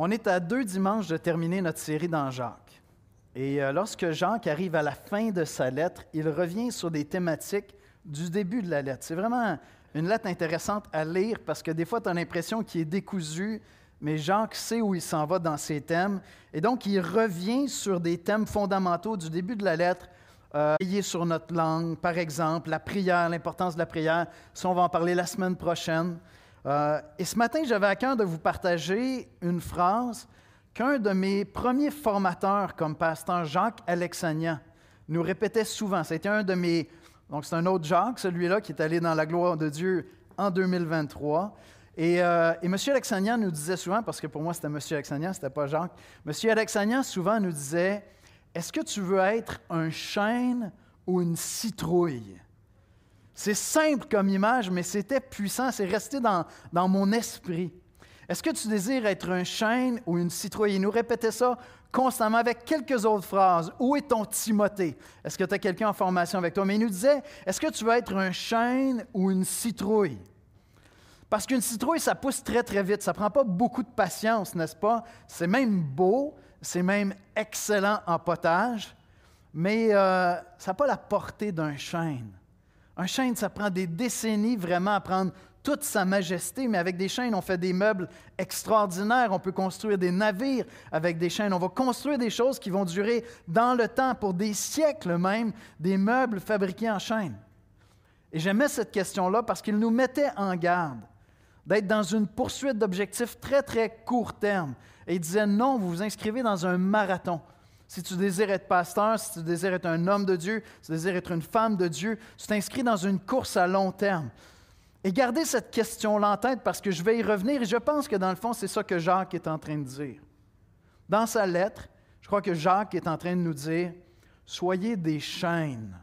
On est à deux dimanches de terminer notre série dans Jacques. Et euh, lorsque Jacques arrive à la fin de sa lettre, il revient sur des thématiques du début de la lettre. C'est vraiment une lettre intéressante à lire parce que des fois, tu as l'impression qu'il est décousu, mais Jacques sait où il s'en va dans ses thèmes. Et donc, il revient sur des thèmes fondamentaux du début de la lettre. Euh, sur notre langue, par exemple, la prière, l'importance de la prière. Ça, on va en parler la semaine prochaine. Euh, et ce matin, j'avais à cœur de vous partager une phrase qu'un de mes premiers formateurs comme pasteur, Jacques Alexanian, nous répétait souvent. C'était un de mes... Donc, c'est un autre Jacques, celui-là, qui est allé dans la gloire de Dieu en 2023. Et, euh, M. Alexanian nous disait souvent, parce que pour moi, c'était M. Alexanian, ce n'était pas Jacques, M. Alexanian souvent nous disait, est-ce que tu veux être un chêne ou une citrouille? C'est simple comme image, mais c'était puissant, c'est resté dans, mon esprit. Est-ce que tu désires être un chêne ou une citrouille? Il nous répétait ça constamment avec quelques autres phrases. Où est ton Timothée? Est-ce que tu as quelqu'un en formation avec toi? Mais il nous disait, est-ce que tu veux être un chêne ou une citrouille? Parce qu'une citrouille, ça pousse très, très vite. Ça ne prend pas beaucoup de patience, n'est-ce pas? C'est même beau, c'est même excellent en potage, mais euh, ça n'a pas la portée d'un chêne. Un chêne, ça prend des décennies vraiment à prendre toute sa majesté, mais avec des chênes, on fait des meubles extraordinaires. On peut construire des navires avec des chênes. On va construire des choses qui vont durer dans le temps, pour des siècles même, des meubles fabriqués en chêne. Et j'aimais cette question-là parce qu'il nous mettait en garde d'être dans une poursuite d'objectifs très, très court terme. Et il disait non, vous vous inscrivez dans un marathon. Si tu désires être pasteur, si tu désires être un homme de Dieu, si tu désires être une femme de Dieu, tu t'inscris dans une course à long terme. Et gardez cette question-là en tête parce que je vais y revenir et je pense que dans le fond, c'est ça que Jacques est en train de dire. Dans sa lettre, je crois que Jacques est en train de nous dire, soyez des chênes,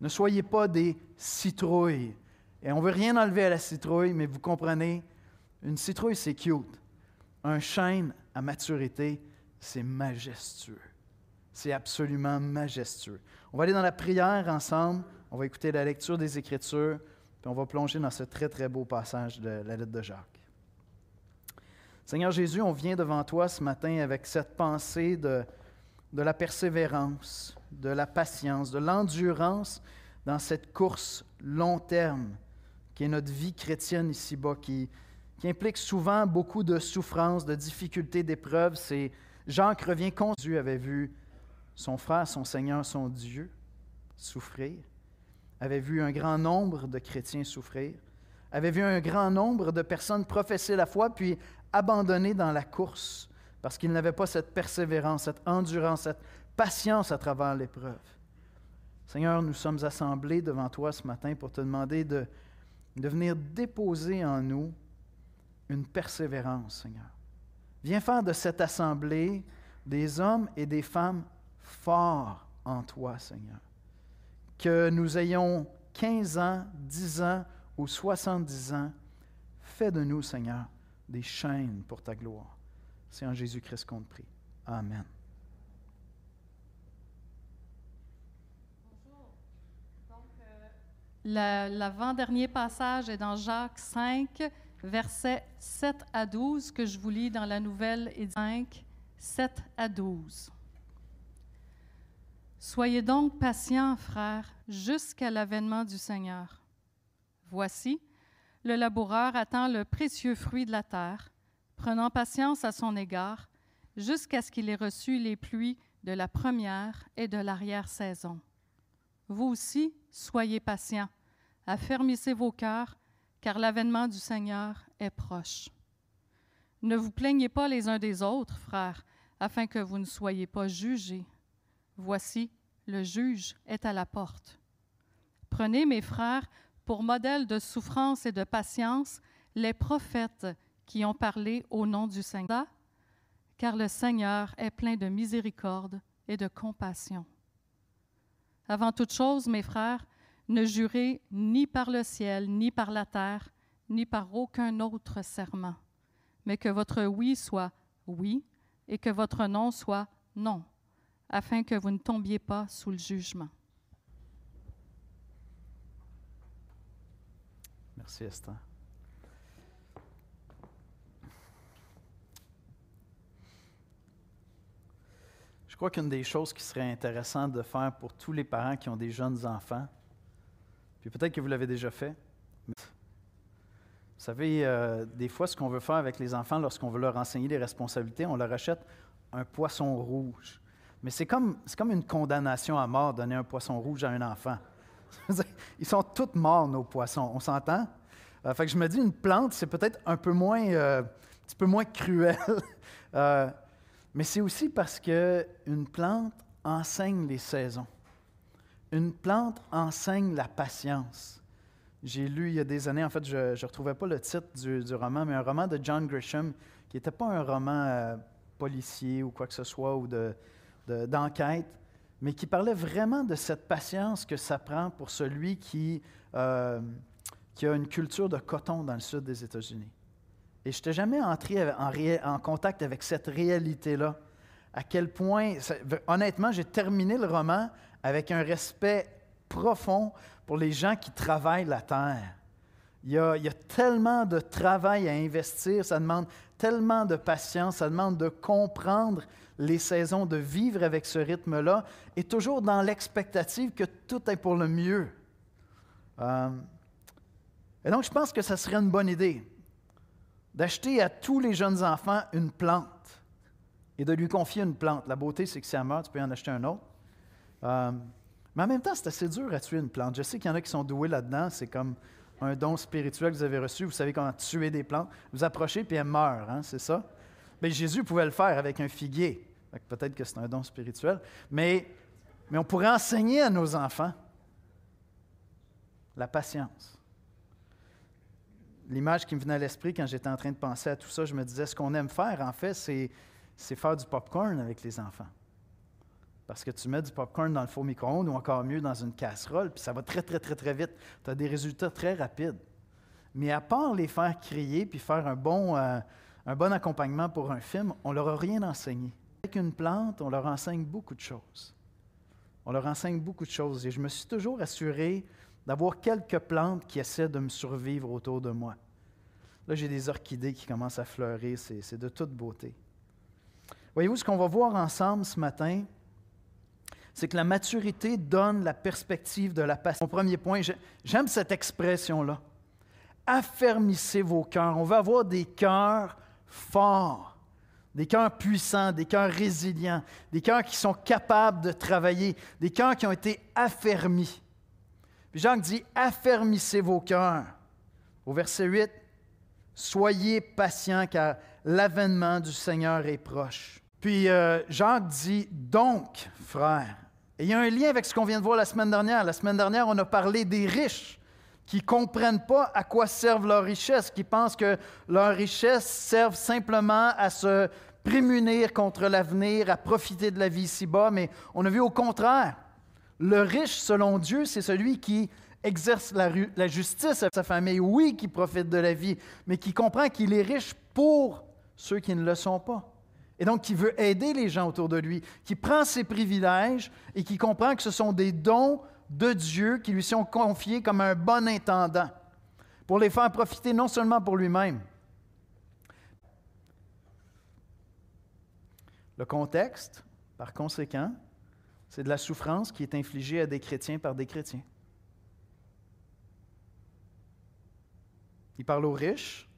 ne soyez pas des citrouilles. Et on ne veut rien enlever à la citrouille, mais vous comprenez, une citrouille, c'est cute. Un chêne à maturité, c'est majestueux. C'est absolument majestueux. On va aller dans la prière ensemble, on va écouter la lecture des Écritures, puis on va plonger dans ce très, très beau passage de la lettre de Jacques. Seigneur Jésus, on vient devant toi ce matin avec cette pensée de, de la persévérance, de la patience, de l'endurance dans cette course long terme qui est notre vie chrétienne ici-bas, qui, qui implique souvent beaucoup de souffrances, de difficultés, d'épreuves. C'est qui revient Dieu avait vu son frère, son Seigneur, son Dieu souffrir, avait vu un grand nombre de chrétiens souffrir, avait vu un grand nombre de personnes professer la foi, puis abandonner dans la course parce qu'ils n'avaient pas cette persévérance, cette endurance, cette patience à travers l'épreuve. Seigneur, nous sommes assemblés devant toi ce matin pour te demander de, venir déposer en nous une persévérance, Seigneur. Viens faire de cette assemblée des hommes et des femmes fort en toi, Seigneur. Que nous ayons 15 ans, 10 ans ou 70 ans, fais de nous, Seigneur, des chaînes pour ta gloire. C'est en Jésus-Christ qu'on te prie. Amen. L'avant-dernier passage est dans Jacques 5, versets 7 à 12, que je vous lis dans la nouvelle et 5, 7 à 12. Soyez donc patients, frères, jusqu'à l'avènement du Seigneur. Voici, le laboureur attend le précieux fruit de la terre, prenant patience à son égard, jusqu'à ce qu'il ait reçu les pluies de la première et de l'arrière-saison. Vous aussi, soyez patients, affermissez vos cœurs, car l'avènement du Seigneur est proche. Ne vous plaignez pas les uns des autres, frères, afin que vous ne soyez pas jugés. Voici, le juge est à la porte. Prenez, mes frères, pour modèle de souffrance et de patience les prophètes qui ont parlé au nom du Seigneur, car le Seigneur est plein de miséricorde et de compassion. Avant toute chose, mes frères, ne jurez ni par le ciel, ni par la terre, ni par aucun autre serment, mais que votre oui soit oui et que votre non soit non afin que vous ne tombiez pas sous le jugement. Merci Esther. Je crois qu'une des choses qui serait intéressante de faire pour tous les parents qui ont des jeunes enfants, puis peut-être que vous l'avez déjà fait, vous savez, euh, des fois, ce qu'on veut faire avec les enfants lorsqu'on veut leur enseigner les responsabilités, on leur achète un poisson rouge. Mais c'est comme, comme une condamnation à mort donner un poisson rouge à un enfant. Ils sont tous morts, nos poissons, on s'entend? Euh, fait je me dis, une plante, c'est peut-être un peu moins, euh, un peu moins cruel. Euh, mais c'est aussi parce qu'une plante enseigne les saisons. Une plante enseigne la patience. J'ai lu il y a des années, en fait, je ne retrouvais pas le titre du, du, roman, mais un roman de John Grisham, qui n'était pas un roman policier ou quoi que ce soit, ou d'enquête, de, mais qui parlait vraiment de cette patience que ça prend pour celui qui, euh, qui a une culture de coton dans le sud des États-Unis. Et je n'étais jamais entré en, contact avec cette réalité-là. À quel point, honnêtement, j'ai terminé le roman avec un respect profond pour les gens qui travaillent la terre. Il y, a, tellement de travail à investir, ça demande tellement de patience, ça demande de comprendre les saisons, de vivre avec ce rythme-là, et toujours dans l'expectative que tout est pour le mieux. Euh, et donc, je pense que ce serait une bonne idée d'acheter à tous les jeunes enfants une plante et de lui confier une plante. La beauté, c'est que si elle meurt, tu peux en acheter un autre. Euh, mais en même temps, c'est assez dur à tuer une plante. Je sais qu'il y en a qui sont doués là-dedans. C'est comme un don spirituel que vous avez reçu. Vous savez comment tuer des plantes. Vous approchez, puis elles meurent, hein, c'est ça? Mais Jésus pouvait le faire avec un figuier. Peut-être que c'est un don spirituel. Mais, mais on pourrait enseigner à nos enfants la patience. L'image qui me venait à l'esprit quand j'étais en train de penser à tout ça, je me disais, ce qu'on aime faire, en fait, c'est, c'est faire du popcorn avec les enfants. Parce que tu mets du popcorn dans le four micro-ondes ou encore mieux dans une casserole, puis ça va très, très, très, très vite. Tu as des résultats très rapides. Mais à part les faire crier puis faire un bon, euh, un bon accompagnement pour un film, on ne leur a rien enseigné. Avec une plante, on leur enseigne beaucoup de choses. On leur enseigne beaucoup de choses. Et je me suis toujours assuré d'avoir quelques plantes qui essaient de me survivre autour de moi. Là, j'ai des orchidées qui commencent à fleurir. C'est de toute beauté. Voyez-vous, ce qu'on va voir ensemble ce matin, c'est que la maturité donne la perspective de la passion. Mon premier point, j'aime cette expression-là. Affermissez vos cœurs. On veut avoir des cœurs forts, des cœurs puissants, des cœurs résilients, des cœurs qui sont capables de travailler, des cœurs qui ont été affermis. Puis Jacques dit, affermissez vos cœurs. Au verset 8, soyez patients car l'avènement du Seigneur est proche. Puis euh, Jacques dit, donc, frères, et il y a un lien avec ce qu'on vient de voir la semaine dernière. La semaine dernière, on a parlé des riches qui ne comprennent pas à quoi servent leurs richesses, qui pensent que leurs richesses servent simplement à se prémunir contre l'avenir, à profiter de la vie ici-bas, mais on a vu au contraire. Le riche, selon Dieu, c'est celui qui exerce la, la, justice à sa famille, oui, qui profite de la vie, mais qui comprend qu'il est riche pour ceux qui ne le sont pas et donc qui veut aider les gens autour de lui, qui prend ses privilèges et qui comprend que ce sont des dons de Dieu qui lui sont confiés comme un bon intendant, pour les faire profiter non seulement pour lui-même. Le contexte, par conséquent, c'est de la souffrance qui est infligée à des chrétiens par des chrétiens. Il parle aux riches,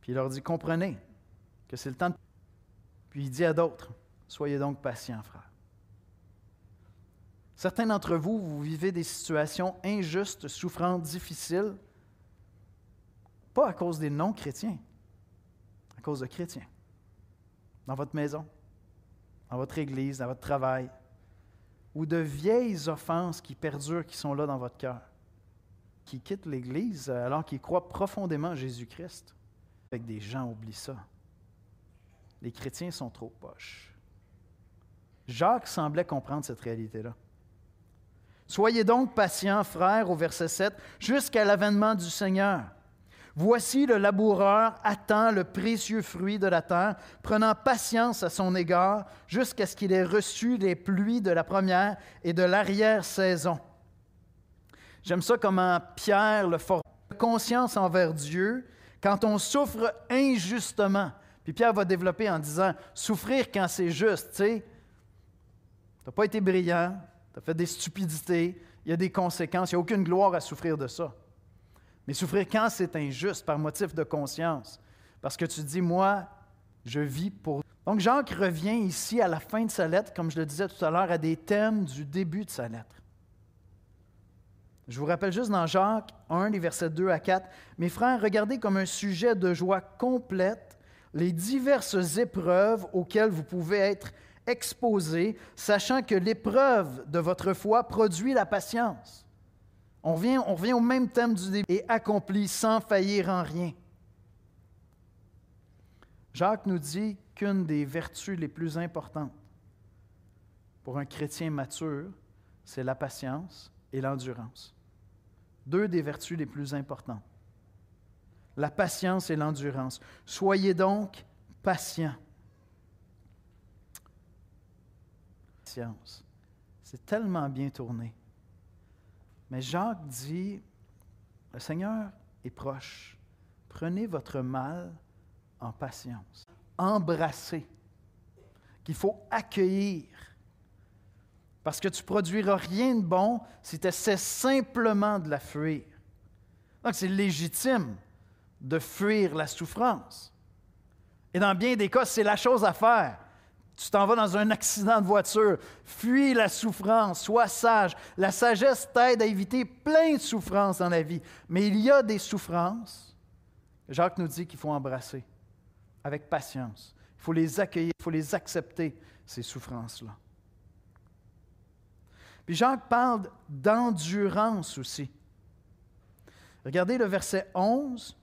puis il leur dit, comprenez que c'est le temps de puis il dit à d'autres, soyez donc patients, frères. Certains d'entre vous, vous vivez des situations injustes, souffrantes, difficiles, pas à cause des non-chrétiens, à cause de chrétiens. Dans votre maison, dans votre église, dans votre travail, ou de vieilles offenses qui perdurent, qui sont là dans votre cœur, qui quittent l'Église alors qu'ils croient profondément en Jésus-Christ. Avec des gens oublient ça les chrétiens sont trop poches. Jacques semblait comprendre cette réalité-là. Soyez donc patients, frères, au verset 7, jusqu'à l'avènement du Seigneur. Voici le laboureur attend le précieux fruit de la terre, prenant patience à son égard jusqu'à ce qu'il ait reçu les pluies de la première et de l'arrière-saison. J'aime ça comment Pierre le fort conscience envers Dieu quand on souffre injustement. Puis Pierre va développer en disant souffrir quand c'est juste, tu sais, Tu n'as pas été brillant, tu as fait des stupidités, il y a des conséquences, il n'y a aucune gloire à souffrir de ça. Mais souffrir quand c'est injuste, par motif de conscience, parce que tu dis, moi, je vis pour... Donc Jacques revient ici à la fin de sa lettre, comme je le disais tout à l'heure, à des thèmes du début de sa lettre. Je vous rappelle juste dans Jacques 1, les versets 2 à 4, Mes frères, regardez comme un sujet de joie complète les diverses épreuves auxquelles vous pouvez être exposés, sachant que l'épreuve de votre foi produit la patience. On revient, on revient au même thème du début et accomplit sans faillir en rien. Jacques nous dit qu'une des vertus les plus importantes pour un chrétien mature, c'est la patience et l'endurance. Deux des vertus les plus importantes. La patience et l'endurance. Soyez donc patients. C'est tellement bien tourné. Mais Jacques dit, le Seigneur est proche. Prenez votre mal en patience. Embrassez, qu'il faut accueillir. Parce que tu ne produiras rien de bon si tu essaies simplement de la fuir. Donc c'est légitime de fuir la souffrance. Et dans bien des cas, c'est la chose à faire. Tu t'en vas dans un accident de voiture, fuis la souffrance, sois sage. La sagesse t'aide à éviter plein de souffrances dans la vie. Mais il y a des souffrances, Jacques nous dit qu'il faut embrasser avec patience. Il faut les accueillir, il faut les accepter, ces souffrances-là. Puis Jacques parle d'endurance aussi. Regardez le verset 11.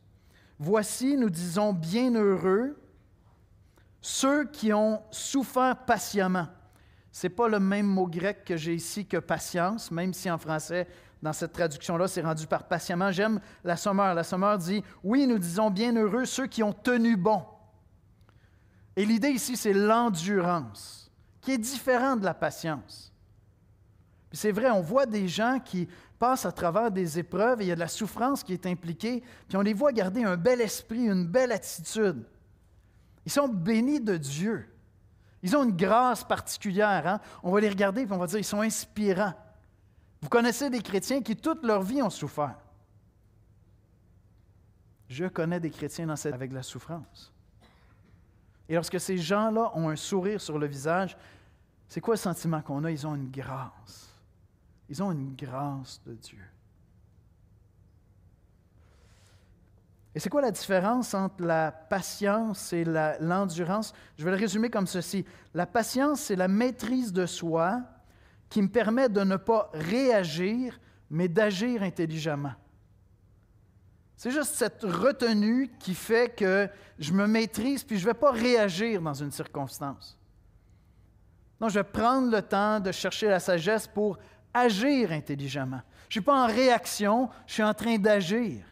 Voici, nous disons, bienheureux ceux qui ont souffert patiemment. Ce n'est pas le même mot grec que j'ai ici que patience, même si en français, dans cette traduction-là, c'est rendu par patiemment. J'aime la sommeur. La sommeur dit Oui, nous disons bienheureux ceux qui ont tenu bon. Et l'idée ici, c'est l'endurance, qui est différente de la patience. C'est vrai, on voit des gens qui passent à travers des épreuves et il y a de la souffrance qui est impliquée, puis on les voit garder un bel esprit, une belle attitude. Ils sont bénis de Dieu. Ils ont une grâce particulière. Hein? On va les regarder et on va dire ils sont inspirants. Vous connaissez des chrétiens qui toute leur vie ont souffert. Je connais des chrétiens avec la souffrance. Et lorsque ces gens-là ont un sourire sur le visage, c'est quoi le sentiment qu'on a? Ils ont une grâce. Ils ont une grâce de Dieu. Et c'est quoi la différence entre la patience et l'endurance? Je vais le résumer comme ceci. La patience, c'est la maîtrise de soi qui me permet de ne pas réagir, mais d'agir intelligemment. C'est juste cette retenue qui fait que je me maîtrise puis je ne vais pas réagir dans une circonstance. Non, je vais prendre le temps de chercher la sagesse pour agir intelligemment. Je ne suis pas en réaction, je suis en train d'agir.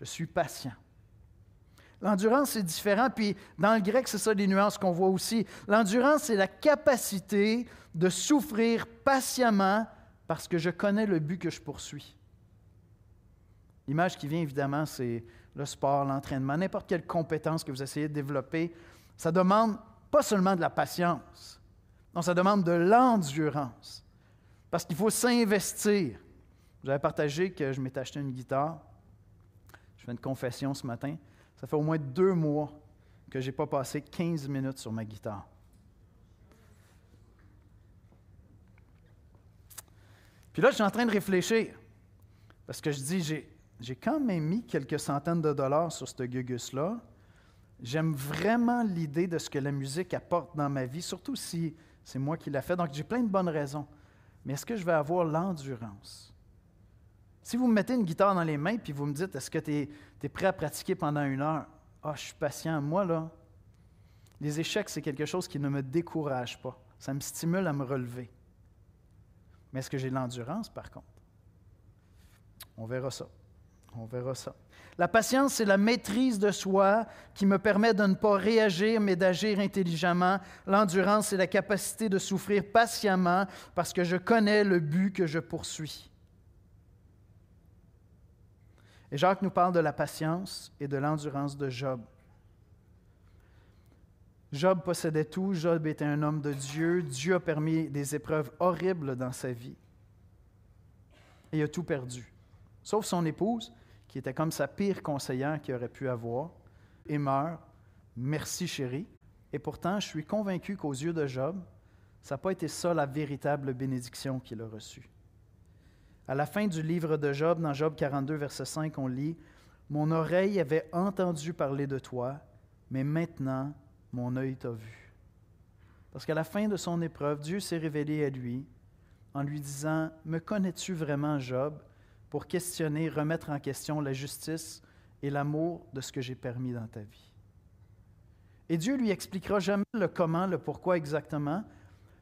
Je suis patient. L'endurance, c'est différent, puis dans le grec, c'est ça les nuances qu'on voit aussi. L'endurance, c'est la capacité de souffrir patiemment parce que je connais le but que je poursuis. L'image qui vient, évidemment, c'est le sport, l'entraînement, n'importe quelle compétence que vous essayez de développer. Ça demande pas seulement de la patience, non, ça demande de l'endurance. Parce qu'il faut s'investir. J'avais partagé que je m'étais acheté une guitare. Je fais une confession ce matin. Ça fait au moins deux mois que je n'ai pas passé 15 minutes sur ma guitare. Puis là, je suis en train de réfléchir. Parce que je dis, j'ai, quand même mis quelques centaines de dollars sur ce gugus-là. J'aime vraiment l'idée de ce que la musique apporte dans ma vie, surtout si c'est moi qui l'a fait. Donc, j'ai plein de bonnes raisons. Mais est-ce que je vais avoir l'endurance? Si vous me mettez une guitare dans les mains puis vous me dites est-ce que tu es, prêt à pratiquer pendant une heure? Ah, je suis patient. Moi, là, les échecs, c'est quelque chose qui ne me décourage pas. Ça me stimule à me relever. Mais est-ce que j'ai l'endurance, par contre? On verra ça. On verra ça. La patience, c'est la maîtrise de soi qui me permet de ne pas réagir, mais d'agir intelligemment. L'endurance, c'est la capacité de souffrir patiemment parce que je connais le but que je poursuis. Et Jacques nous parle de la patience et de l'endurance de Job. Job possédait tout, Job était un homme de Dieu, Dieu a permis des épreuves horribles dans sa vie. Et il a tout perdu, sauf son épouse, qui était comme sa pire conseillère qu'il aurait pu avoir, et meurt. Merci chérie. Et pourtant, je suis convaincu qu'aux yeux de Job, ça n'a pas été ça la véritable bénédiction qu'il a reçue. À la fin du livre de Job, dans Job 42, verset 5, on lit Mon oreille avait entendu parler de toi, mais maintenant mon œil t'a vu. Parce qu'à la fin de son épreuve, Dieu s'est révélé à lui en lui disant Me connais-tu vraiment, Job pour questionner, remettre en question la justice et l'amour de ce que j'ai permis dans ta vie. Et Dieu lui expliquera jamais le comment, le pourquoi exactement,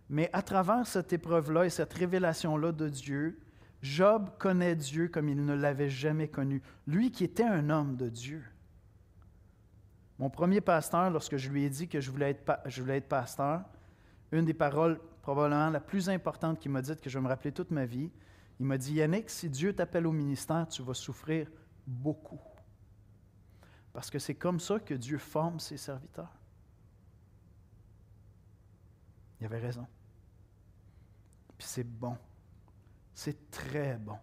mais à travers cette épreuve-là et cette révélation-là de Dieu, Job connaît Dieu comme il ne l'avait jamais connu, lui qui était un homme de Dieu. Mon premier pasteur, lorsque je lui ai dit que je voulais être, pasteur, une des paroles probablement la plus importante qu'il m'a dite, que je vais me rappeler toute ma vie, il m'a dit, Yannick, si Dieu t'appelle au ministère, tu vas souffrir beaucoup. Parce que c'est comme ça que Dieu forme ses serviteurs. Il avait raison. Puis c'est bon. C'est très bon.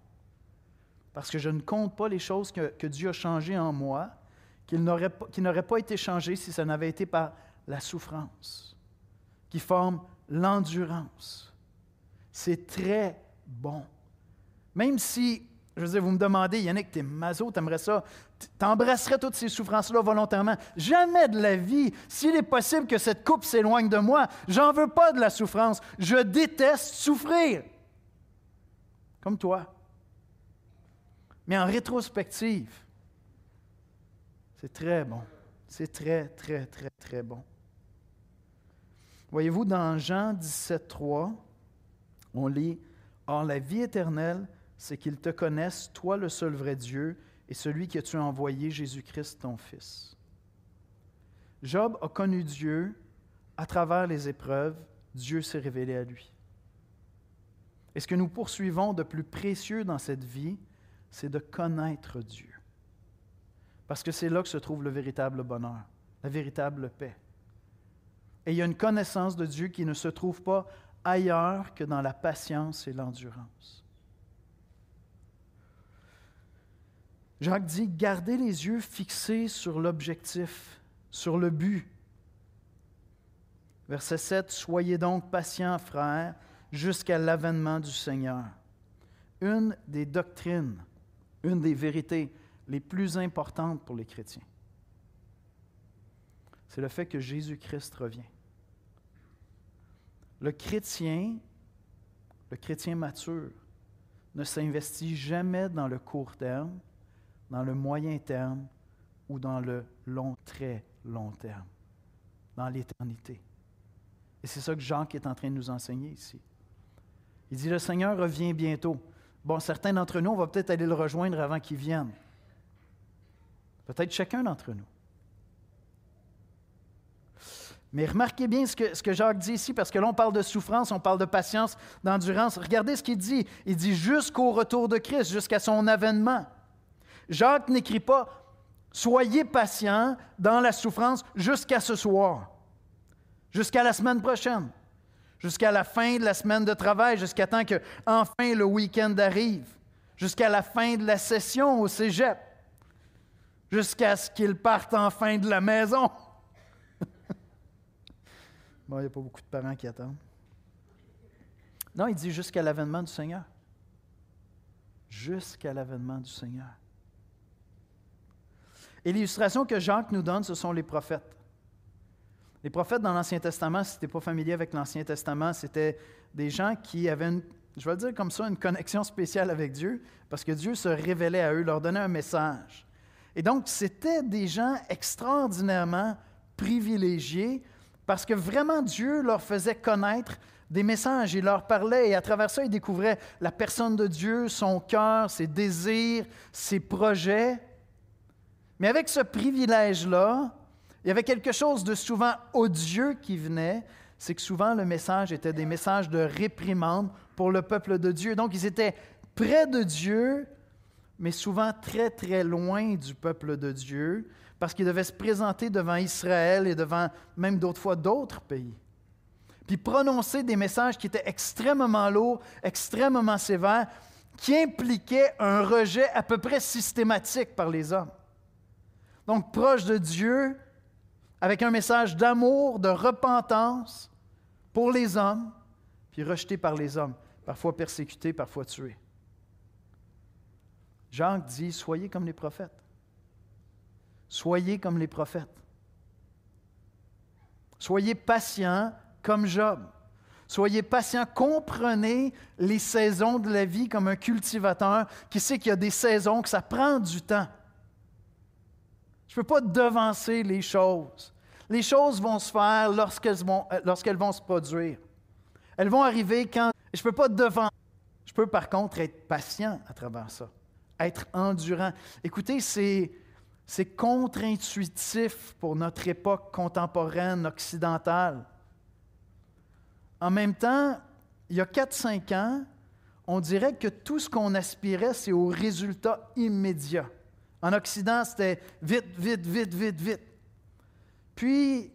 Parce que je ne compte pas les choses que, Dieu a changées en moi, qui n'auraient pas, pas été changées si ça n'avait été par la souffrance, qui forme l'endurance. C'est très bon. Même si, je veux dire, vous me demandez, Yannick, t'es maso, t'aimerais ça, t'embrasserais toutes ces souffrances-là volontairement. Jamais de la vie. S'il est possible que cette coupe s'éloigne de moi, j'en veux pas de la souffrance. Je déteste souffrir. Comme toi. Mais en rétrospective, c'est très bon. C'est très, très, très, très bon. Voyez-vous, dans Jean 17, 3, on lit Or, la vie éternelle, c'est qu'ils te connaissent, toi le seul vrai Dieu, et celui que tu as envoyé, Jésus-Christ, ton Fils. Job a connu Dieu à travers les épreuves, Dieu s'est révélé à lui. Et ce que nous poursuivons de plus précieux dans cette vie, c'est de connaître Dieu. Parce que c'est là que se trouve le véritable bonheur, la véritable paix. Et il y a une connaissance de Dieu qui ne se trouve pas ailleurs que dans la patience et l'endurance. Jacques dit, gardez les yeux fixés sur l'objectif, sur le but. Verset 7, Soyez donc patients, frères, jusqu'à l'avènement du Seigneur. Une des doctrines, une des vérités les plus importantes pour les chrétiens, c'est le fait que Jésus-Christ revient. Le chrétien, le chrétien mature, ne s'investit jamais dans le court terme, dans le moyen terme ou dans le long, très long terme, dans l'éternité. Et c'est ça que Jacques est en train de nous enseigner ici. Il dit, le Seigneur revient bientôt. Bon, certains d'entre nous, on va peut-être aller le rejoindre avant qu'il vienne. Peut-être chacun d'entre nous. Mais remarquez bien ce que, ce que Jacques dit ici, parce que là, on parle de souffrance, on parle de patience, d'endurance. Regardez ce qu'il dit. Il dit jusqu'au retour de Christ, jusqu'à son avènement. Jacques n'écrit pas Soyez patients dans la souffrance jusqu'à ce soir, jusqu'à la semaine prochaine, jusqu'à la fin de la semaine de travail, jusqu'à temps que enfin le week-end arrive, jusqu'à la fin de la session au cégep, jusqu'à ce qu'ils partent enfin de la maison. bon, il n'y a pas beaucoup de parents qui attendent. Non, il dit jusqu'à l'avènement du Seigneur. Jusqu'à l'avènement du Seigneur. Et l'illustration que Jacques nous donne, ce sont les prophètes. Les prophètes dans l'Ancien Testament, si tu n'es pas familier avec l'Ancien Testament, c'était des gens qui avaient, je vais le dire comme ça, une connexion spéciale avec Dieu, parce que Dieu se révélait à eux, leur donnait un message. Et donc, c'était des gens extraordinairement privilégiés, parce que vraiment Dieu leur faisait connaître des messages, il leur parlait, et à travers ça, ils découvraient la personne de Dieu, son cœur, ses désirs, ses projets. Mais avec ce privilège-là, il y avait quelque chose de souvent odieux qui venait, c'est que souvent le message était des messages de réprimande pour le peuple de Dieu. Donc ils étaient près de Dieu, mais souvent très très loin du peuple de Dieu, parce qu'il devait se présenter devant Israël et devant même d'autres fois d'autres pays. Puis prononcer des messages qui étaient extrêmement lourds, extrêmement sévères, qui impliquaient un rejet à peu près systématique par les hommes. Donc proche de Dieu, avec un message d'amour, de repentance pour les hommes, puis rejeté par les hommes, parfois persécuté, parfois tué. Jacques dit, soyez comme les prophètes. Soyez comme les prophètes. Soyez patients comme Job. Soyez patients, comprenez les saisons de la vie comme un cultivateur qui sait qu'il y a des saisons, que ça prend du temps. Je ne peux pas devancer les choses. Les choses vont se faire lorsqu'elles vont, euh, lorsqu'elles vont se produire. Elles vont arriver quand... Je ne peux pas devancer. Je peux par contre être patient à travers ça, être endurant. Écoutez, c'est, c'est contre-intuitif pour notre époque contemporaine occidentale. En même temps, il y a 4-5 ans, on dirait que tout ce qu'on aspirait, c'est au résultat immédiat. En Occident, c'était vite, vite, vite, vite, vite. Puis,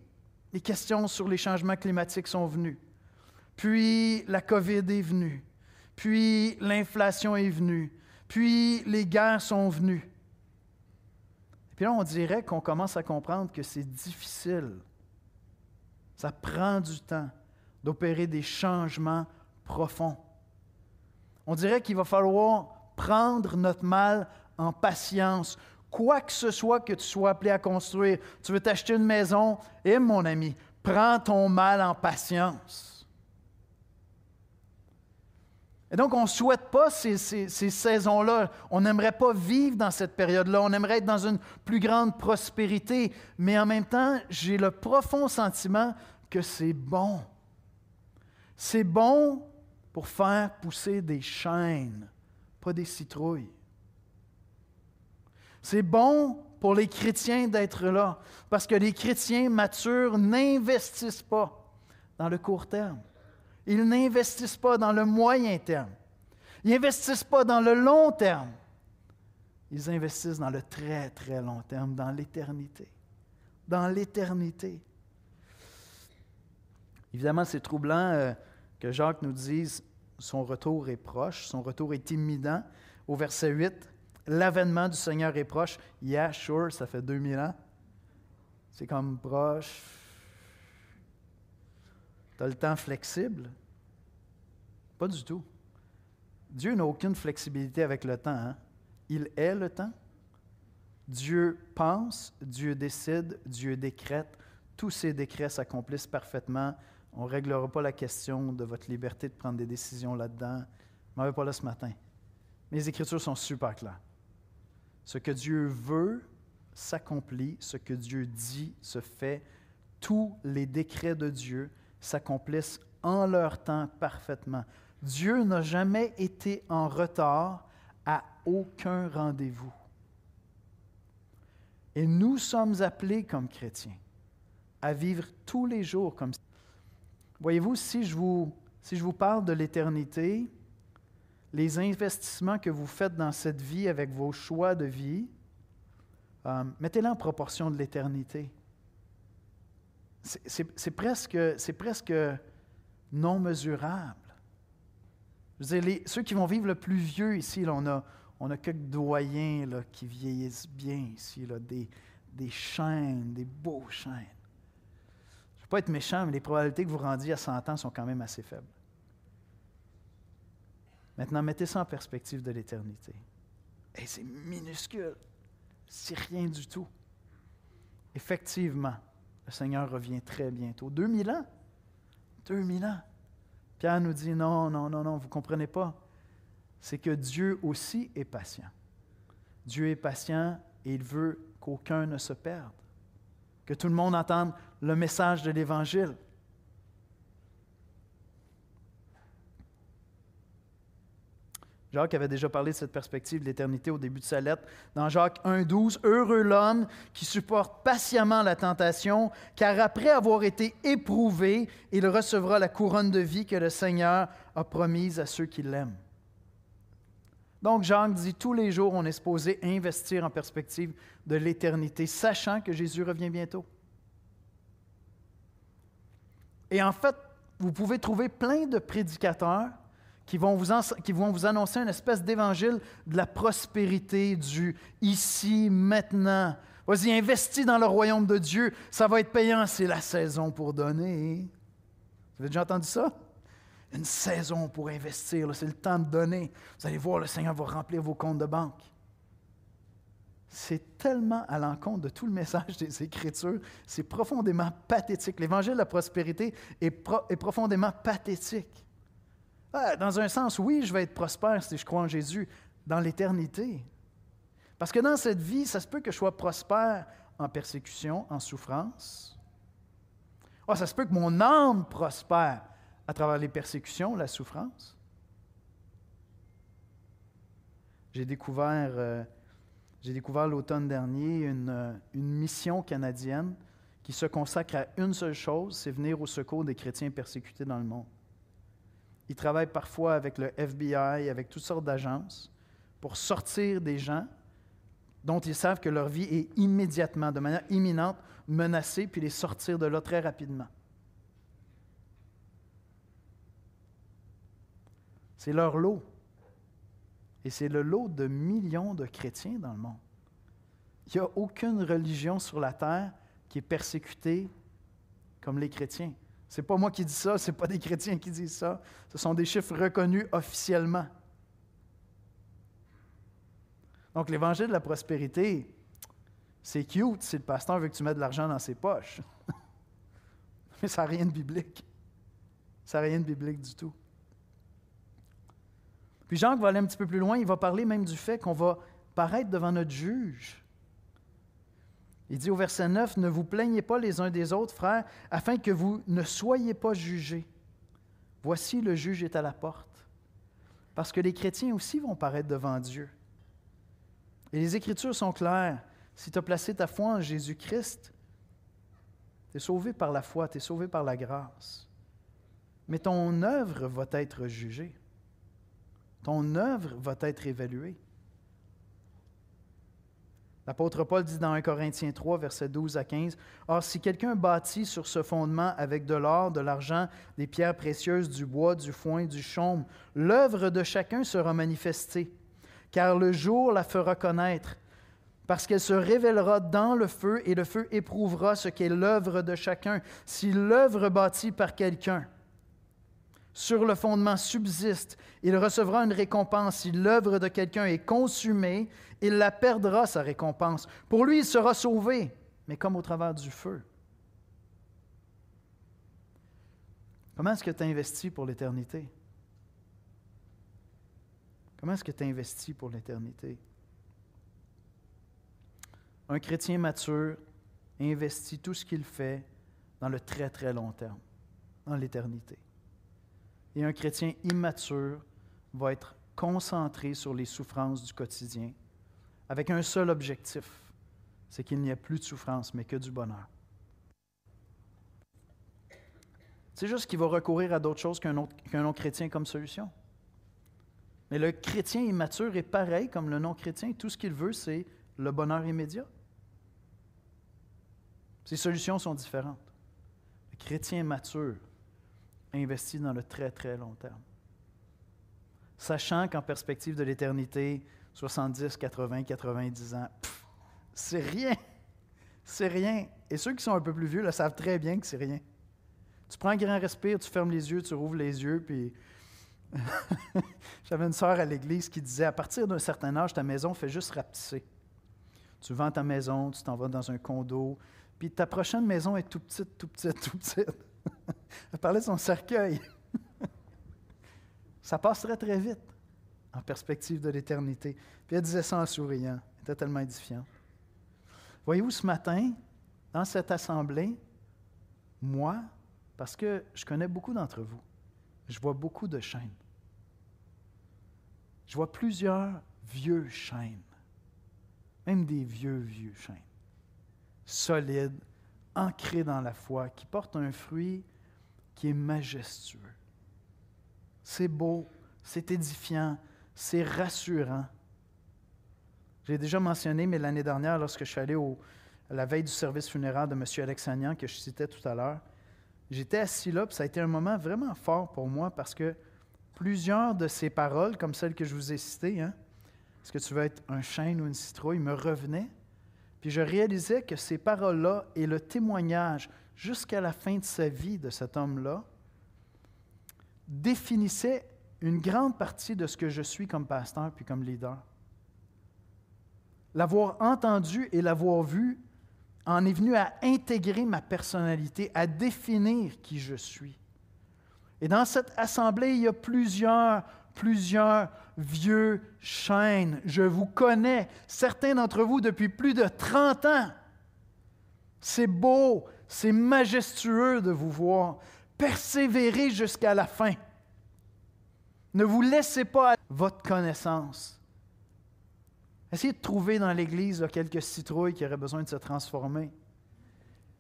les questions sur les changements climatiques sont venues. Puis, la COVID est venue. Puis, l'inflation est venue. Puis, les guerres sont venues. Puis là, on dirait qu'on commence à comprendre que c'est difficile. Ça prend du temps d'opérer des changements profonds. On dirait qu'il va falloir prendre notre mal en patience. Quoi que ce soit que tu sois appelé à construire, tu veux t'acheter une maison, et mon ami, prends ton mal en patience. Et donc, on ne souhaite pas ces, ces saisons-là. On n'aimerait pas vivre dans cette période-là. On aimerait être dans une plus grande prospérité. Mais en même temps, j'ai le profond sentiment que c'est bon. C'est bon pour faire pousser des chênes, pas des citrouilles. C'est bon pour les chrétiens d'être là, parce que les chrétiens matures n'investissent pas dans le court terme. Ils n'investissent pas dans le moyen terme. Ils n'investissent pas dans le long terme. Ils investissent dans le très, très long terme, dans l'éternité. Dans l'éternité. Évidemment, c'est troublant euh, que Jacques nous dise son retour est proche, son retour est imminent. Au verset 8, l'avènement du Seigneur est proche. Yeah, sure, ça fait 2000 ans. C'est comme proche. Tu as le temps flexible? Pas du tout. Dieu n'a aucune flexibilité avec le temps. Hein. Il est le temps. Dieu pense, Dieu décide, Dieu décrète. Tous ces décrets s'accomplissent parfaitement on ne réglera pas la question de votre liberté de prendre des décisions là-dedans. Je ne pas là ce matin. Mes Écritures sont super claires. Ce que Dieu veut s'accomplit, ce que Dieu dit se fait. Tous les décrets de Dieu s'accomplissent en leur temps parfaitement. Dieu n'a jamais été en retard à aucun rendez-vous. Et nous sommes appelés comme chrétiens à vivre tous les jours comme Voyez-vous, si je vous, si je vous parle de l'éternité, les investissements que vous faites dans cette vie avec vos choix de vie, euh, mettez-les en proportion de l'éternité. C'est presque, non mesurable. Je veux dire, ceux qui vont vivre le plus vieux ici, là, on a, on a quelques doyens qui vieillissent bien ici, là, des, des chaînes, des beaux chaînes pas être méchant, mais les probabilités que vous rendiez à 100 ans sont quand même assez faibles. Maintenant, mettez ça en perspective de l'éternité. Et c'est minuscule. C'est rien du tout. Effectivement, le Seigneur revient très bientôt. 2000 ans? 2000 ans. Pierre nous dit non, non, non, non, vous ne comprenez pas. C'est que Dieu aussi est patient. Dieu est patient et il veut qu'aucun ne se perde que tout le monde entende le message de l'Évangile. Jacques avait déjà parlé de cette perspective de l'éternité au début de sa lettre. Dans Jacques 1,12, Heureux l'homme qui supporte patiemment la tentation, car après avoir été éprouvé, il recevra la couronne de vie que le Seigneur a promise à ceux qui l'aiment. Donc Jacques dit, tous les jours, on est supposé investir en perspective de l'éternité, sachant que Jésus revient bientôt. Et en fait, vous pouvez trouver plein de prédicateurs qui vont vous, annoncer une espèce d'évangile de la prospérité, du ici, maintenant. Vas-y, investis dans le royaume de Dieu, ça va être payant, c'est la saison pour donner. Vous avez déjà entendu ça? Une saison pour investir, c'est le temps de donner. Vous allez voir, le Seigneur va remplir vos comptes de banque. C'est tellement à l'encontre de tout le message des Écritures, c'est profondément pathétique. L'évangile de la prospérité est, profondément pathétique. Dans un sens, oui, je vais être prospère si je crois en Jésus dans l'éternité. Parce que dans cette vie, ça se peut que je sois prospère en persécution, en souffrance. Ah, ça se peut que mon âme prospère à travers les persécutions, la souffrance. J'ai découvert euh, découvert l'automne dernier euh, une, mission canadienne qui se consacre à une seule chose, c'est venir au secours des chrétiens persécutés dans le monde. Ils travaillent parfois avec le FBI, avec toutes sortes d'agences, pour sortir des gens dont ils savent que leur vie est immédiatement, de manière imminente, menacée, puis les sortir de là très rapidement. C'est leur lot. Et c'est le lot de millions de chrétiens dans le monde. Il n'y a aucune religion sur la terre qui est persécutée comme les chrétiens. Ce n'est pas moi qui dis ça, ce n'est pas des chrétiens qui disent ça. Ce sont des chiffres reconnus officiellement. Donc l'évangile de la prospérité, c'est cute si le pasteur veut que tu mettes de l'argent dans ses poches. Mais ça n'a rien de biblique. Ça n'a rien de biblique du tout. Puis Jacques va aller un petit peu plus loin, il va parler même du fait qu'on va paraître devant notre juge. Il dit au verset 9, Ne vous plaignez pas les uns des autres, frères, afin que vous ne soyez pas jugés. Voici le juge est à la porte. Parce que les chrétiens aussi vont paraître devant Dieu. Et les Écritures sont claires. Si tu as placé ta foi en Jésus-Christ, tu es sauvé par la foi, tu es sauvé par la grâce. Mais ton œuvre va être jugée. Ton œuvre va être évaluée. L'apôtre Paul dit dans 1 Corinthiens 3, versets 12 à 15, Or si quelqu'un bâtit sur ce fondement avec de l'or, de l'argent, des pierres précieuses, du bois, du foin, du chaume, l'œuvre de chacun sera manifestée, car le jour la fera connaître, parce qu'elle se révélera dans le feu, et le feu éprouvera ce qu'est l'œuvre de chacun. Si l'œuvre bâtie par quelqu'un, sur le fondement subsiste, il recevra une récompense. Si l'œuvre de quelqu'un est consumée, il la perdra, sa récompense. Pour lui, il sera sauvé, mais comme au travers du feu. Comment est-ce que tu investis pour l'éternité? Comment est-ce que tu investis pour l'éternité? Un chrétien mature investit tout ce qu'il fait dans le très très long terme, dans l'éternité. Et un chrétien immature va être concentré sur les souffrances du quotidien avec un seul objectif, c'est qu'il n'y ait plus de souffrance, mais que du bonheur. C'est juste qu'il va recourir à d'autres choses qu'un non-chrétien comme solution. Mais le chrétien immature est pareil comme le non-chrétien. Tout ce qu'il veut, c'est le bonheur immédiat. Ses solutions sont différentes. Le chrétien mature investi dans le très, très long terme. Sachant qu'en perspective de l'éternité, 70, 80, 90 ans, c'est rien. C'est rien. Et ceux qui sont un peu plus vieux le savent très bien que c'est rien. Tu prends un grand respire, tu fermes les yeux, tu rouvres les yeux, puis j'avais une sœur à l'église qui disait à partir d'un certain âge, ta maison fait juste rapetisser. Tu vends ta maison, tu t'en vas dans un condo, puis ta prochaine maison est tout petite, tout petite, tout petite. Elle parlait de son cercueil. ça passerait très vite en perspective de l'éternité. Puis elle disait ça en souriant. Elle était tellement édifiante. Voyez-vous, ce matin, dans cette assemblée, moi, parce que je connais beaucoup d'entre vous, je vois beaucoup de chaînes. Je vois plusieurs vieux chaînes, même des vieux, vieux chaînes, solides, ancré dans la foi, qui porte un fruit qui est majestueux. C'est beau, c'est édifiant, c'est rassurant. J'ai déjà mentionné, mais l'année dernière, lorsque je suis allé au, à la veille du service funéraire de M. Alexanian, que je citais tout à l'heure, j'étais assis là, puis ça a été un moment vraiment fort pour moi parce que plusieurs de ces paroles, comme celles que je vous ai citées, hein, est-ce que tu veux être un chêne ou une citrouille, me revenaient. Puis je réalisais que ces paroles-là et le témoignage jusqu'à la fin de sa vie de cet homme-là définissaient une grande partie de ce que je suis comme pasteur puis comme leader. L'avoir entendu et l'avoir vu en est venu à intégrer ma personnalité, à définir qui je suis. Et dans cette assemblée, il y a plusieurs, plusieurs vieux chênes. Je vous connais, certains d'entre vous depuis plus de 30 ans. C'est beau, c'est majestueux de vous voir. Persévérez jusqu'à la fin. Ne vous laissez pas votre connaissance. Essayez de trouver dans l'Église quelques citrouilles qui auraient besoin de se transformer.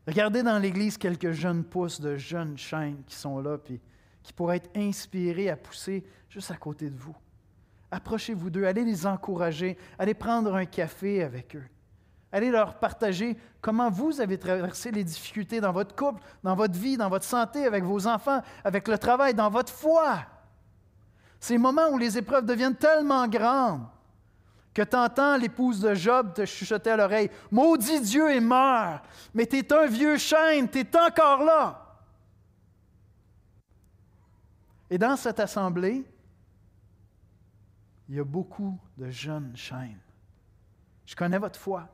Regardez dans l'Église quelques jeunes pousses de jeunes chênes qui sont là, puis qui pourraient être inspirés à pousser juste à côté de vous. Approchez-vous d'eux, allez les encourager, allez prendre un café avec eux. Allez leur partager comment vous avez traversé les difficultés dans votre couple, dans votre vie, dans votre santé, avec vos enfants, avec le travail, dans votre foi. Ces moments où les épreuves deviennent tellement grandes que tu entends l'épouse de Job te chuchoter à l'oreille Maudit Dieu et meurt, mais tu es un vieux chêne, tu es encore là. Et dans cette assemblée, il y a beaucoup de jeunes chênes. Je connais votre foi.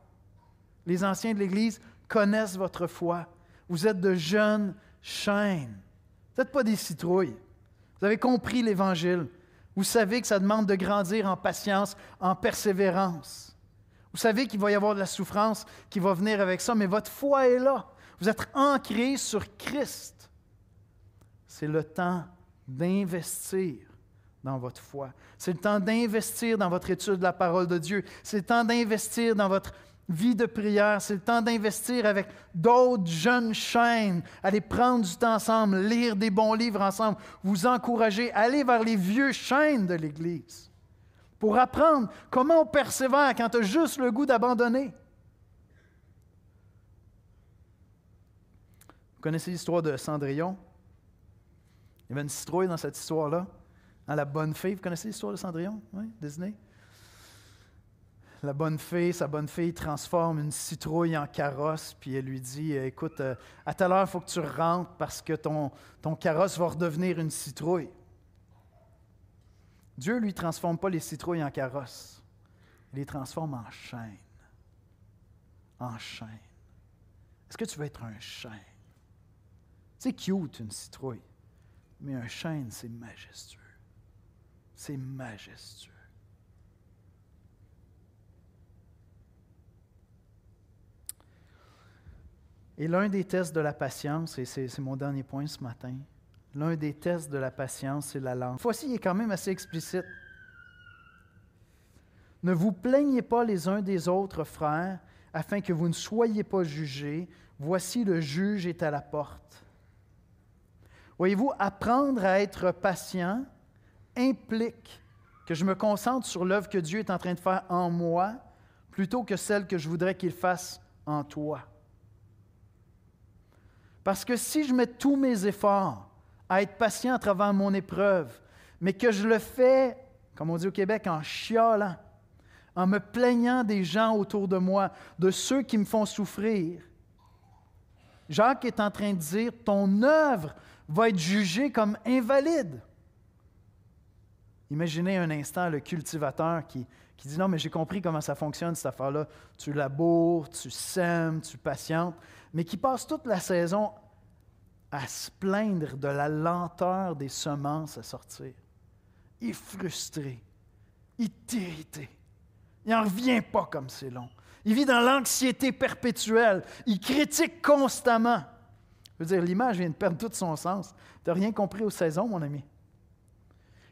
Les anciens de l'Église connaissent votre foi. Vous êtes de jeunes chênes. Vous n'êtes pas des citrouilles. Vous avez compris l'Évangile. Vous savez que ça demande de grandir en patience, en persévérance. Vous savez qu'il va y avoir de la souffrance qui va venir avec ça, mais votre foi est là. Vous êtes ancré sur Christ. C'est le temps d'investir dans votre foi. C'est le temps d'investir dans votre étude de la parole de Dieu. C'est le temps d'investir dans votre vie de prière. C'est le temps d'investir avec d'autres jeunes chaînes, aller prendre du temps ensemble, lire des bons livres ensemble, vous encourager, aller vers les vieux chaînes de l'Église pour apprendre comment on persévère quand tu as juste le goût d'abandonner. Vous connaissez l'histoire de Cendrillon? Il y avait une citrouille dans cette histoire-là. Hein, la bonne fée, vous connaissez l'histoire de Cendrillon? Oui, Disney? la bonne fée, sa bonne fille transforme une citrouille en carrosse, puis elle lui dit Écoute, euh, à telle heure, il faut que tu rentres parce que ton, ton carrosse va redevenir une citrouille. Dieu ne lui transforme pas les citrouilles en carrosse, il les transforme en chêne. En chêne. Est-ce que tu veux être un chêne? C'est cute, une citrouille, mais un chêne, c'est majestueux. C'est majestueux. Et l'un des tests de la patience, et c'est mon dernier point ce matin, l'un des tests de la patience, c'est la langue. Voici, il est quand même assez explicite. Ne vous plaignez pas les uns des autres, frères, afin que vous ne soyez pas jugés. Voici le juge est à la porte. Voyez-vous, apprendre à être patient implique que je me concentre sur l'œuvre que Dieu est en train de faire en moi plutôt que celle que je voudrais qu'il fasse en toi. Parce que si je mets tous mes efforts à être patient à travers mon épreuve, mais que je le fais, comme on dit au Québec, en chialant, en me plaignant des gens autour de moi, de ceux qui me font souffrir, Jacques est en train de dire, ton œuvre va être jugée comme invalide. Imaginez un instant le cultivateur qui, qui dit, non, mais j'ai compris comment ça fonctionne, cette affaire-là. Tu laboures, tu sèmes, tu patientes mais qui passe toute la saison à se plaindre de la lenteur des semences à sortir. Il est frustré, il est irrité, il n'en revient pas comme c'est long. Il vit dans l'anxiété perpétuelle, il critique constamment. Je veux dire, l'image vient de perdre tout son sens. Tu n'as rien compris aux saisons, mon ami.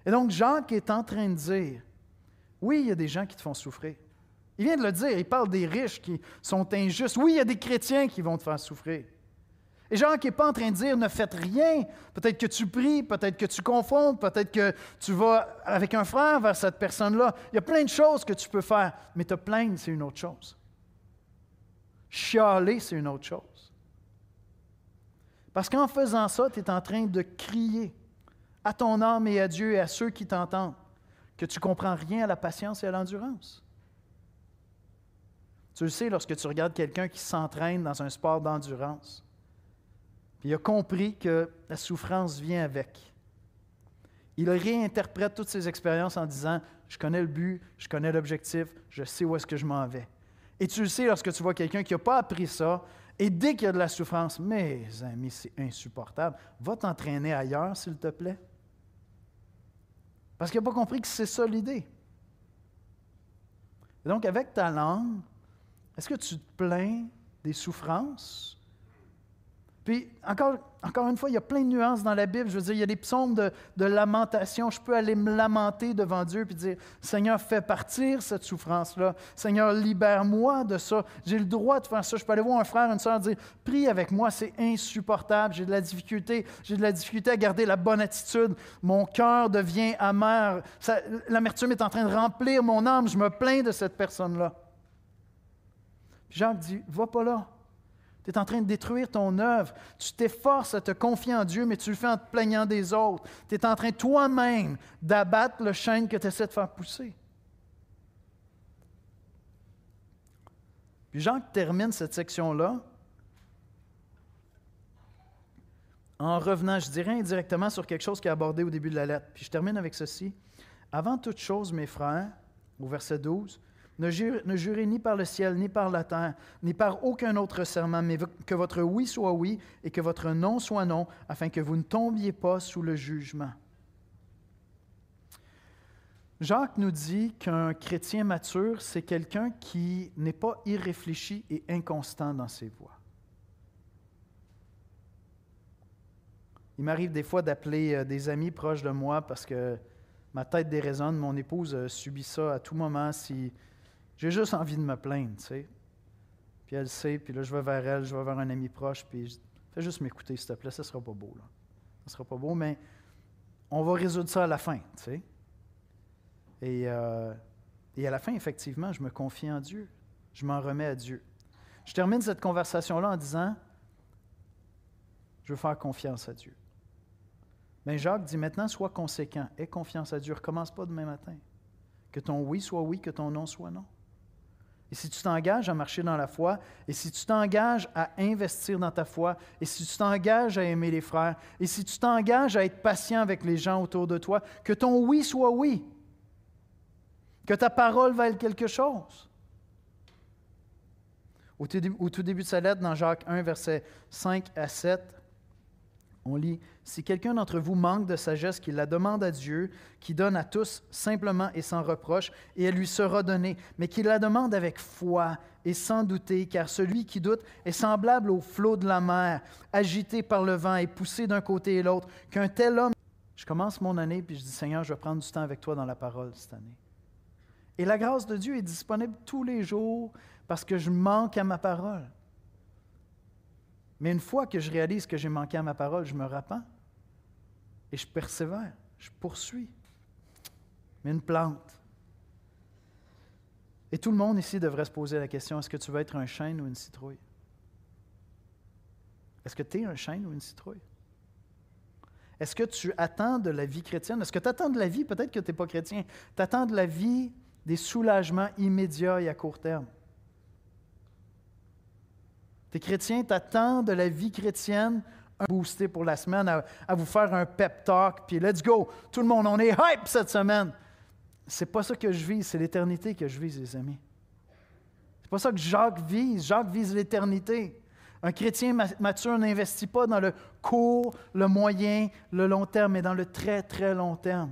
Et donc, Jacques est en train de dire, oui, il y a des gens qui te font souffrir. Il vient de le dire, il parle des riches qui sont injustes. Oui, il y a des chrétiens qui vont te faire souffrir. Et Jacques n'est pas en train de dire ne faites rien. Peut-être que tu pries, peut-être que tu confondes, peut-être que tu vas avec un frère vers cette personne-là. Il y a plein de choses que tu peux faire, mais te plaindre, c'est une autre chose. Chialer, c'est une autre chose. Parce qu'en faisant ça, tu es en train de crier à ton âme et à Dieu et à ceux qui t'entendent que tu ne comprends rien à la patience et à l'endurance. Tu le sais lorsque tu regardes quelqu'un qui s'entraîne dans un sport d'endurance il a compris que la souffrance vient avec. Il réinterprète toutes ses expériences en disant Je connais le but, je connais l'objectif, je sais où est-ce que je m'en vais. Et tu le sais lorsque tu vois quelqu'un qui n'a pas appris ça, et dès qu'il y a de la souffrance, mes amis, c'est insupportable, va t'entraîner ailleurs, s'il te plaît. Parce qu'il n'a pas compris que c'est ça l'idée. donc, avec ta langue, est-ce que tu te plains des souffrances? Puis, encore, encore une fois, il y a plein de nuances dans la Bible. Je veux dire, il y a des psaumes de, lamentation. Je peux aller me lamenter devant Dieu puis dire Seigneur, fais partir cette souffrance-là. Seigneur, libère-moi de ça. J'ai le droit de faire ça. Je peux aller voir un frère, une soeur, dire Prie avec moi, c'est insupportable. J'ai de la difficulté. J'ai de la difficulté à garder la bonne attitude. Mon cœur devient amer. L'amertume est en train de remplir mon âme. Je me plains de cette personne-là. Jacques dit Va pas là. Tu es en train de détruire ton œuvre. Tu t'efforces à te confier en Dieu, mais tu le fais en te plaignant des autres. Tu es en train toi-même d'abattre le chêne que tu essaies de faire pousser. Puis Jacques termine cette section-là en revenant, je dirais indirectement, sur quelque chose qui est abordé au début de la lettre. Puis je termine avec ceci. Avant toute chose, mes frères, au verset 12, ne, jurez, ni par le ciel, ni par la terre, ni par aucun autre serment, mais que votre oui soit oui et que votre non soit non, afin que vous ne tombiez pas sous le jugement. Jacques nous dit qu'un chrétien mature, c'est quelqu'un qui n'est pas irréfléchi et inconstant dans ses voies. Il m'arrive des fois d'appeler euh, des amis proches de moi parce que ma tête déraisonne. Mon épouse subit ça à tout moment. Si, j'ai juste envie de me plaindre, tu sais. Puis elle sait, puis là, je vais vers elle, je vais vers un ami proche, puis je, fais juste m'écouter, s'il te plaît, ça sera pas beau, là. Ça sera pas beau, mais on va résoudre ça à la fin, tu sais. Et, euh, et à la fin, effectivement, je me confie en Dieu. Je m'en remets à Dieu. Je termine cette conversation-là en disant, je veux faire confiance à Dieu. Mais Jacques dit maintenant, sois conséquent, aie confiance à Dieu, recommence pas demain matin. Que ton oui soit oui, que ton non soit non. Et si tu t'engages à marcher dans la foi, et si tu t'engages à investir dans ta foi, et si tu t'engages à aimer les frères, et si tu t'engages à être patient avec les gens autour de toi, que ton oui soit oui, que ta parole vaille quelque chose. Au tout début de sa lettre, dans Jacques 1, versets 5 à 7, on lit, Si quelqu'un d'entre vous manque de sagesse, qu'il la demande à Dieu, qui donne à tous simplement et sans reproche, et elle lui sera donnée, mais qu'il la demande avec foi et sans douter, car celui qui doute est semblable au flot de la mer, agité par le vent et poussé d'un côté et l'autre, qu'un tel homme... Je commence mon année, puis je dis, Seigneur, je vais prendre du temps avec toi dans la parole cette année. Et la grâce de Dieu est disponible tous les jours parce que je manque à ma parole. Mais une fois que je réalise que j'ai manqué à ma parole, je me repens et je persévère, je poursuis. Mais une plante. Et tout le monde ici devrait se poser la question, est-ce que tu veux être un chêne ou une citrouille? Est-ce que tu es un chêne ou une citrouille? Est-ce que tu attends de la vie chrétienne? Est-ce que tu attends de la vie, peut-être que tu n'es pas chrétien, tu attends de la vie des soulagements immédiats et à court terme? T'es chrétien, t'attends de la vie chrétienne un boosté pour la semaine, à, vous faire un pep talk, puis let's go, tout le monde, on est hype cette semaine. C'est pas ça que je vise, c'est l'éternité que je vise, les amis. C'est pas ça que Jacques vise. Jacques vise l'éternité. Un chrétien mature n'investit pas dans le court, le moyen, le long terme, mais dans le très, très long terme.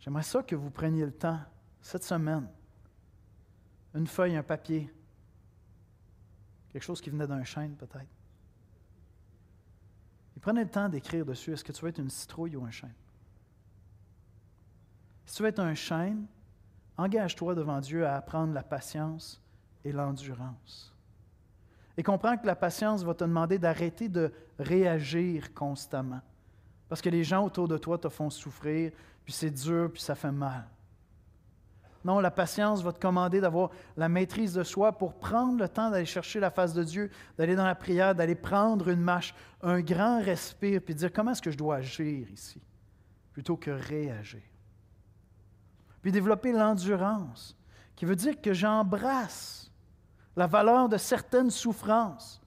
J'aimerais ça que vous preniez le temps, cette semaine, une feuille, un papier, Quelque chose qui venait d'un chêne, peut-être. Et prenez le temps d'écrire dessus est-ce que tu veux être une citrouille ou un chêne? Si tu veux être un chêne, engage-toi devant Dieu à apprendre la patience et l'endurance. Et comprends que la patience va te demander d'arrêter de réagir constamment. Parce que les gens autour de toi te font souffrir, puis c'est dur, puis ça fait mal. Non, la patience va te commander d'avoir la maîtrise de soi pour prendre le temps d'aller chercher la face de Dieu, d'aller dans la prière, d'aller prendre une marche, un grand respire, puis dire comment est-ce que je dois agir ici, plutôt que réagir? Puis développer l'endurance, qui veut dire que j'embrasse la valeur de certaines souffrances,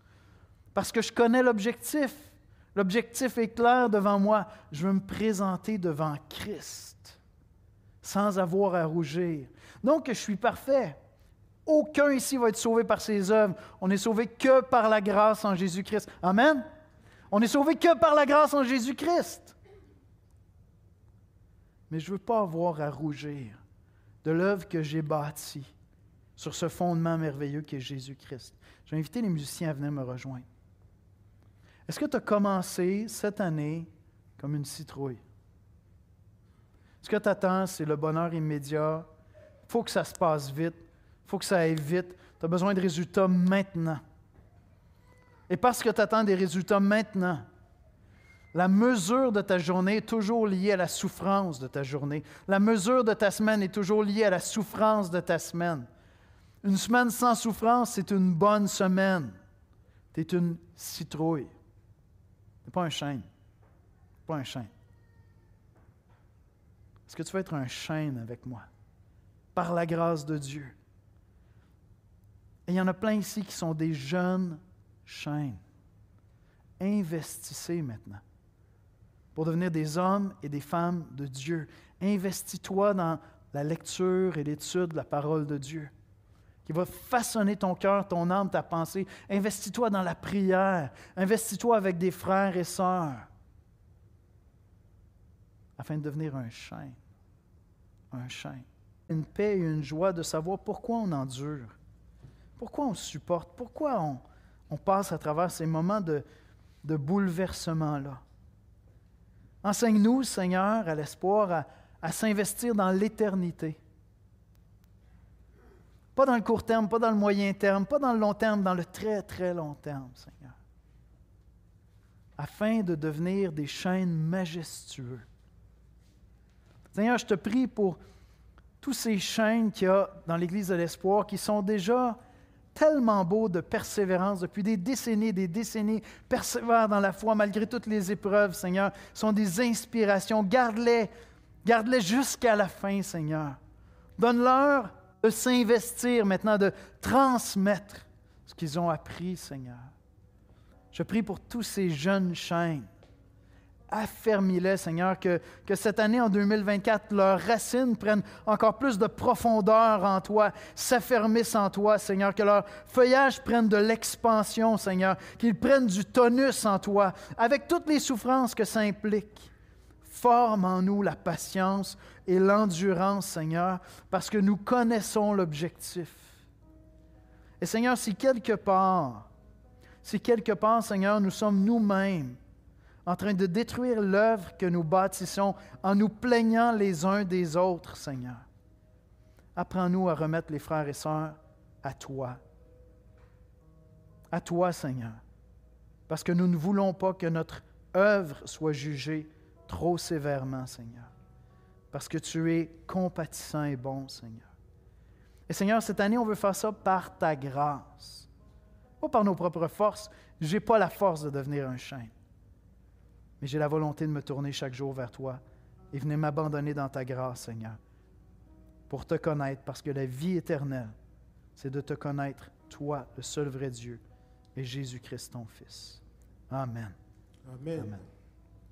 parce que je connais l'objectif. L'objectif est clair devant moi. Je veux me présenter devant Christ sans avoir à rougir. Donc, je suis parfait. Aucun ici va être sauvé par ses œuvres. On n'est sauvé que par la grâce en Jésus-Christ. Amen. On n'est sauvé que par la grâce en Jésus-Christ. Mais je ne veux pas avoir à rougir de l'œuvre que j'ai bâtie sur ce fondement merveilleux qui est Jésus-Christ. Je vais inviter les musiciens à venir me rejoindre. Est-ce que tu as commencé cette année comme une citrouille? Ce que tu attends, c'est le bonheur immédiat. Il faut que ça se passe vite. Il faut que ça aille vite. Tu as besoin de résultats maintenant. Et parce que tu attends des résultats maintenant, la mesure de ta journée est toujours liée à la souffrance de ta journée. La mesure de ta semaine est toujours liée à la souffrance de ta semaine. Une semaine sans souffrance, c'est une bonne semaine. Tu es une citrouille. Tu pas un chêne. Pas un chêne. Est-ce que tu veux être un chêne avec moi? Par la grâce de Dieu. Et il y en a plein ici qui sont des jeunes chênes. Investissez maintenant pour devenir des hommes et des femmes de Dieu. Investis-toi dans la lecture et l'étude de la parole de Dieu, qui va façonner ton cœur, ton âme, ta pensée. Investis-toi dans la prière. Investis-toi avec des frères et sœurs afin de devenir un chêne un chien. Une paix et une joie de savoir pourquoi on endure, pourquoi on supporte, pourquoi on, passe à travers ces moments de, bouleversement-là. Enseigne-nous, Seigneur, à l'espoir, à, à s'investir dans l'éternité. Pas dans le court terme, pas dans le moyen terme, pas dans le long terme, dans le très, très long terme, Seigneur. Afin de devenir des chaînes majestueux Seigneur, je te prie pour tous ces chaînes qu'il y a dans l'Église de l'Espoir qui sont déjà tellement beaux de persévérance depuis des décennies, des décennies, persévèrent dans la foi malgré toutes les épreuves, Seigneur, sont des inspirations. Garde-les, garde-les jusqu'à la fin, Seigneur. Donne-leur de s'investir maintenant, de transmettre ce qu'ils ont appris, Seigneur. Je prie pour tous ces jeunes chaînes affermis-les, Seigneur, que, que cette année, en 2024, leurs racines prennent encore plus de profondeur en toi, s'affermissent en toi, Seigneur, que leur feuillage prenne de l'expansion, Seigneur, qu'ils prennent du tonus en toi, avec toutes les souffrances que ça implique. Forme en nous la patience et l'endurance, Seigneur, parce que nous connaissons l'objectif. Et Seigneur, si quelque part, si quelque part, Seigneur, nous sommes nous-mêmes en train de détruire l'œuvre que nous bâtissons en nous plaignant les uns des autres, Seigneur. Apprends-nous à remettre les frères et sœurs à toi. À toi, Seigneur. Parce que nous ne voulons pas que notre œuvre soit jugée trop sévèrement, Seigneur. Parce que tu es compatissant et bon, Seigneur. Et Seigneur, cette année, on veut faire ça par ta grâce. Pas par nos propres forces. Je n'ai pas la force de devenir un chien mais j'ai la volonté de me tourner chaque jour vers toi et venir m'abandonner dans ta grâce, Seigneur, pour te connaître, parce que la vie éternelle, c'est de te connaître, toi, le seul vrai Dieu, et Jésus-Christ, ton Fils. Amen. Amen. Amen.